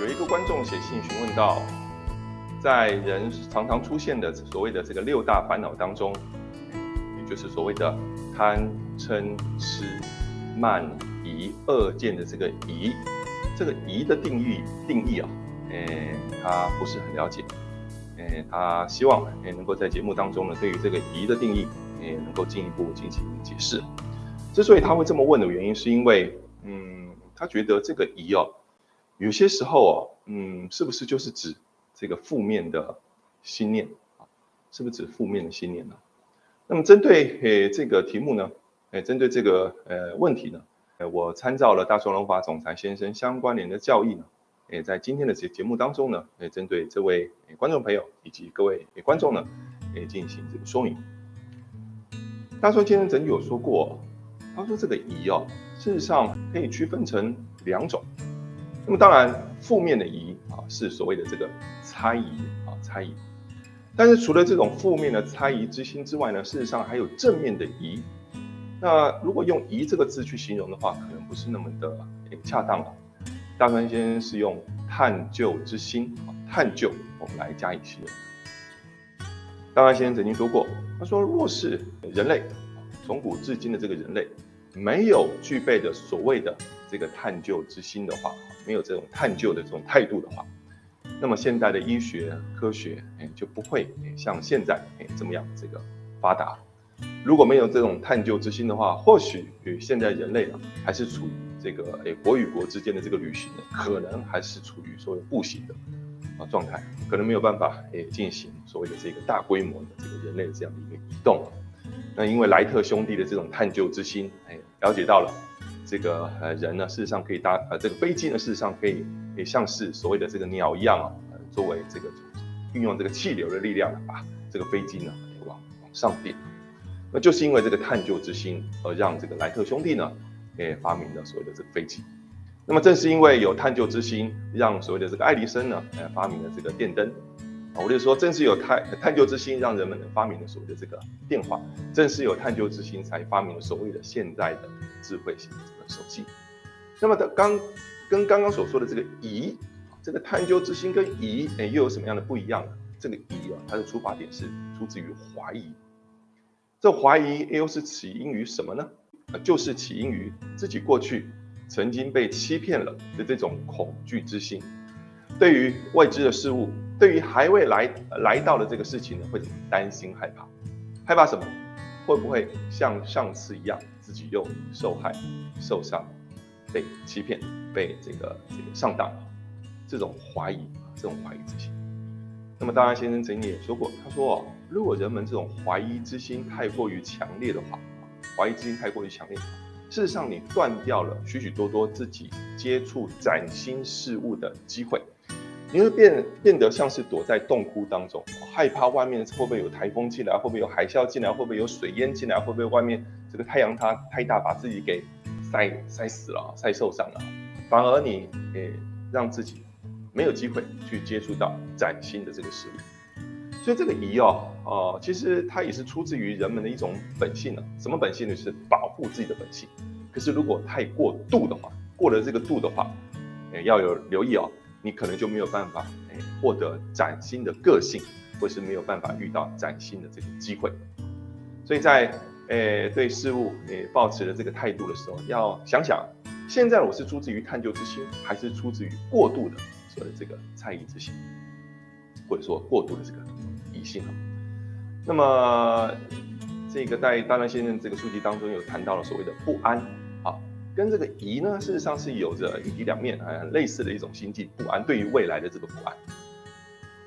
有一个观众写信询问到，在人常常出现的所谓的这个六大烦恼当中，也就是所谓的贪嗔痴慢疑二见的这个疑，这个疑的定义定义啊，诶，他不是很了解，诶，他希望诶能够在节目当中呢，对于这个疑的定义，诶能够进一步进行解释。之所以他会这么问的原因，是因为，嗯，他觉得这个疑哦。有些时候啊，嗯，是不是就是指这个负面的心念啊？是不是指负面的心念呢？那么针对诶这个题目呢，诶针对这个呃问题呢，诶我参照了大双龙法总裁先生相关联的教义呢，诶在今天的节节目当中呢，诶针对这位观众朋友以及各位观众呢，诶进行这个说明。大双先生曾经有说过，他说这个疑哦，事实上可以区分成两种。那么当然，负面的疑啊，是所谓的这个猜疑啊，猜疑。但是除了这种负面的猜疑之心之外呢，事实上还有正面的疑。那如果用疑这个字去形容的话，可能不是那么的恰当了。大川先生是用探究之心啊，探究我们来加以形容。大川先生曾经说过，他说，若是人类从古至今的这个人类没有具备的所谓的这个探究之心的话，没有这种探究的这种态度的话，那么现代的医学科学哎就不会像现在哎这么样这个发达。如果没有这种探究之心的话，或许与现在人类啊还是处于这个哎国与国之间的这个旅行呢，可能还是处于所谓步行的啊状态，可能没有办法哎进行所谓的这个大规模的这个人类这样的一个移动。那因为莱特兄弟的这种探究之心，哎了解到了。这个呃人呢，事实上可以搭呃这个飞机呢，事实上可以可以像是所谓的这个鸟一样啊，呃作为这个运用这个气流的力量把这个飞机呢往往上顶。那就是因为这个探究之心，而让这个莱特兄弟呢，也发明了所谓的这个飞机。那么正是因为有探究之心，让所谓的这个爱迪生呢，呃发明了这个电灯。我就说，正是有探探究之心，让人们发明了所谓的这个电话。正是有探究之心，才发明了所谓的现在的智慧型的这个手机。那么，的刚跟刚刚所说的这个疑，这个探究之心跟疑，哎，又有什么样的不一样呢？这个疑啊，它的出发点是出自于怀疑。这怀疑又是起因于什么呢？就是起因于自己过去曾经被欺骗了的这种恐惧之心。对于未知的事物，对于还未来来到的这个事情呢，会担心害怕，害怕什么？会不会像上次一样，自己又受害、受伤、被欺骗、被这个这个上当？这种怀疑，这种怀疑之心。那么，当然，先生曾经也说过，他说哦，如果人们这种怀疑之心太过于强烈的话，怀疑之心太过于强烈，事实上你断掉了许许多多自己接触崭新事物的机会。你会变变得像是躲在洞窟当中，害怕外面会不会有台风进来，会不会有海啸进来，会不会有水淹进来，会不会外面这个太阳它太大，把自己给晒晒死了，晒受伤了。反而你诶让自己没有机会去接触到崭新的这个事物。所以这个疑哦哦，其实它也是出自于人们的一种本性呢。什么本性呢？是保护自己的本性。可是如果太过度的话，过了这个度的话，诶要有留意哦。你可能就没有办法诶获得崭新的个性，或是没有办法遇到崭新的这个机会。所以在诶对事物诶保持的这个态度的时候，要想想，现在我是出自于探究之心，还是出自于过度的所谓的这个猜疑之心，或者说过度的这个疑心啊？那么这个在大乱先生这个书籍当中有谈到了所谓的不安。跟这个疑呢，事实上是有着一体两面啊，类似的一种心境，不安对于未来的这个不安。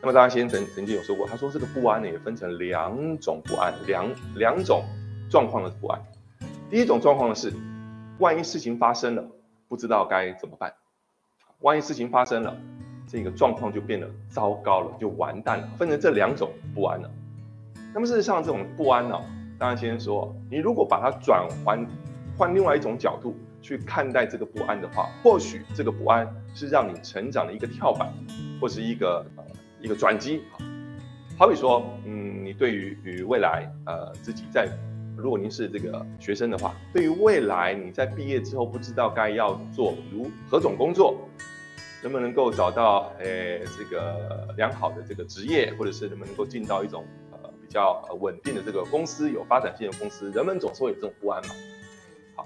那么大家先曾曾经有说过，他说这个不安呢也分成两种不安，两两种状况的不安。第一种状况呢是，万一事情发生了，不知道该怎么办。万一事情发生了，这个状况就变得糟糕了，就完蛋了。分成这两种不安了。那么事实上这种不安呢，当然先说，你如果把它转换换另外一种角度。去看待这个不安的话，或许这个不安是让你成长的一个跳板，或是一个呃一个转机。好比说，嗯，你对于与未来，呃，自己在，如果您是这个学生的话，对于未来你在毕业之后不知道该要做如何种工作，能不能够找到诶这个良好的这个职业，或者是能不能够进到一种呃比较稳定的这个公司，有发展性的公司，人们总是会有这种不安嘛。好，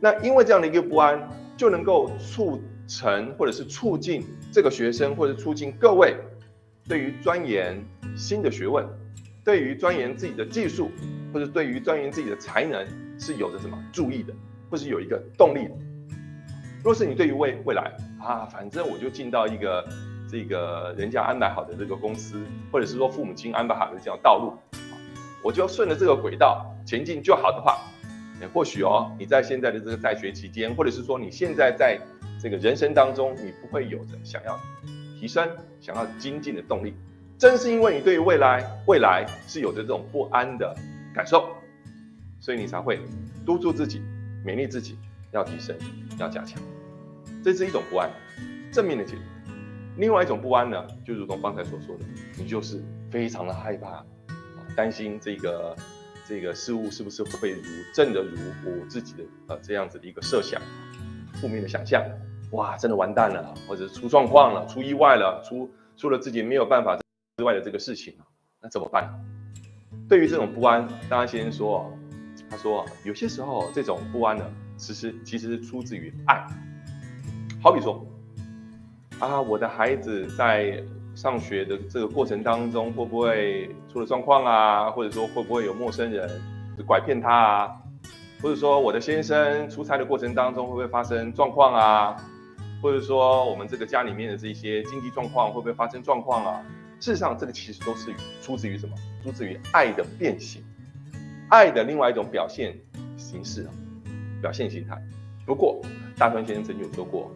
那因为这样的一个不安，就能够促成或者是促进这个学生，或者促进各位对于钻研新的学问，对于钻研自己的技术，或者对于钻研自己的才能是有着什么注意的，或是有一个动力。若是你对于未未来啊，反正我就进到一个这个人家安排好的这个公司，或者是说父母亲安排好的这样道路，我就顺着这个轨道前进就好的话，也或许哦，你在现在的这个在学期间，或者是说你现在在这个人生当中，你不会有着想要提升、想要精进的动力，正是因为你对于未来未来是有着这种不安的感受，所以你才会督促自己、勉励自己要提升、要加强。这是一种不安，正面的解读。另外一种不安呢，就如同刚才所说的，你就是非常的害怕，担心这个这个事物是不是会如真的如我自己的呃这样子的一个设想，负面的想象，哇，真的完蛋了，或者是出状况了，出意外了，出出了自己没有办法之外的这个事情那怎么办？对于这种不安，大家先说，他说有些时候这种不安呢，其实其实是出自于爱。好比说，啊，我的孩子在上学的这个过程当中，会不会出了状况啊？或者说会不会有陌生人拐骗他啊？或者说我的先生出差的过程当中，会不会发生状况啊？或者说我们这个家里面的这些经济状况会不会发生状况啊？事实上，这个其实都是出自于什么？出自于爱的变形，爱的另外一种表现形式啊，表现形态。不过，大川先生曾经有说过。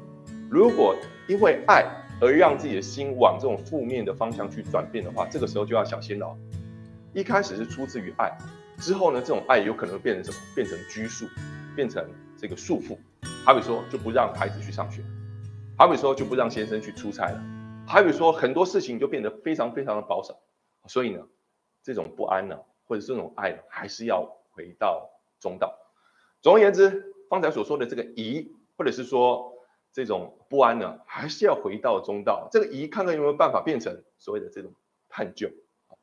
如果因为爱而让自己的心往这种负面的方向去转变的话，这个时候就要小心了。一开始是出自于爱，之后呢，这种爱有可能变成什么？变成拘束，变成这个束缚。好比说，就不让孩子去上学；好比说，就不让先生去出差了；好比说，很多事情就变得非常非常的保守。所以呢，这种不安呢，或者这种爱呢，还是要回到中道。总而言之，方才所说的这个疑，或者是说。这种不安呢，还是要回到中道。这个疑，看看有没有办法变成所谓的这种探究、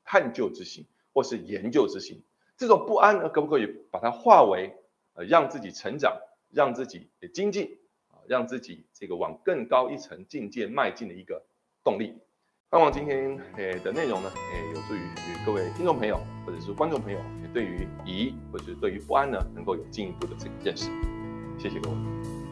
探究之心，或是研究之心。这种不安呢，可不可以把它化为呃，让自己成长、让自己精进啊，让自己这个往更高一层境界迈进的一个动力？盼望今天诶的内容呢，诶有助于各位听众朋友或者是观众朋友，对于疑或者是对于不安呢，能够有进一步的这个认识。谢谢各位。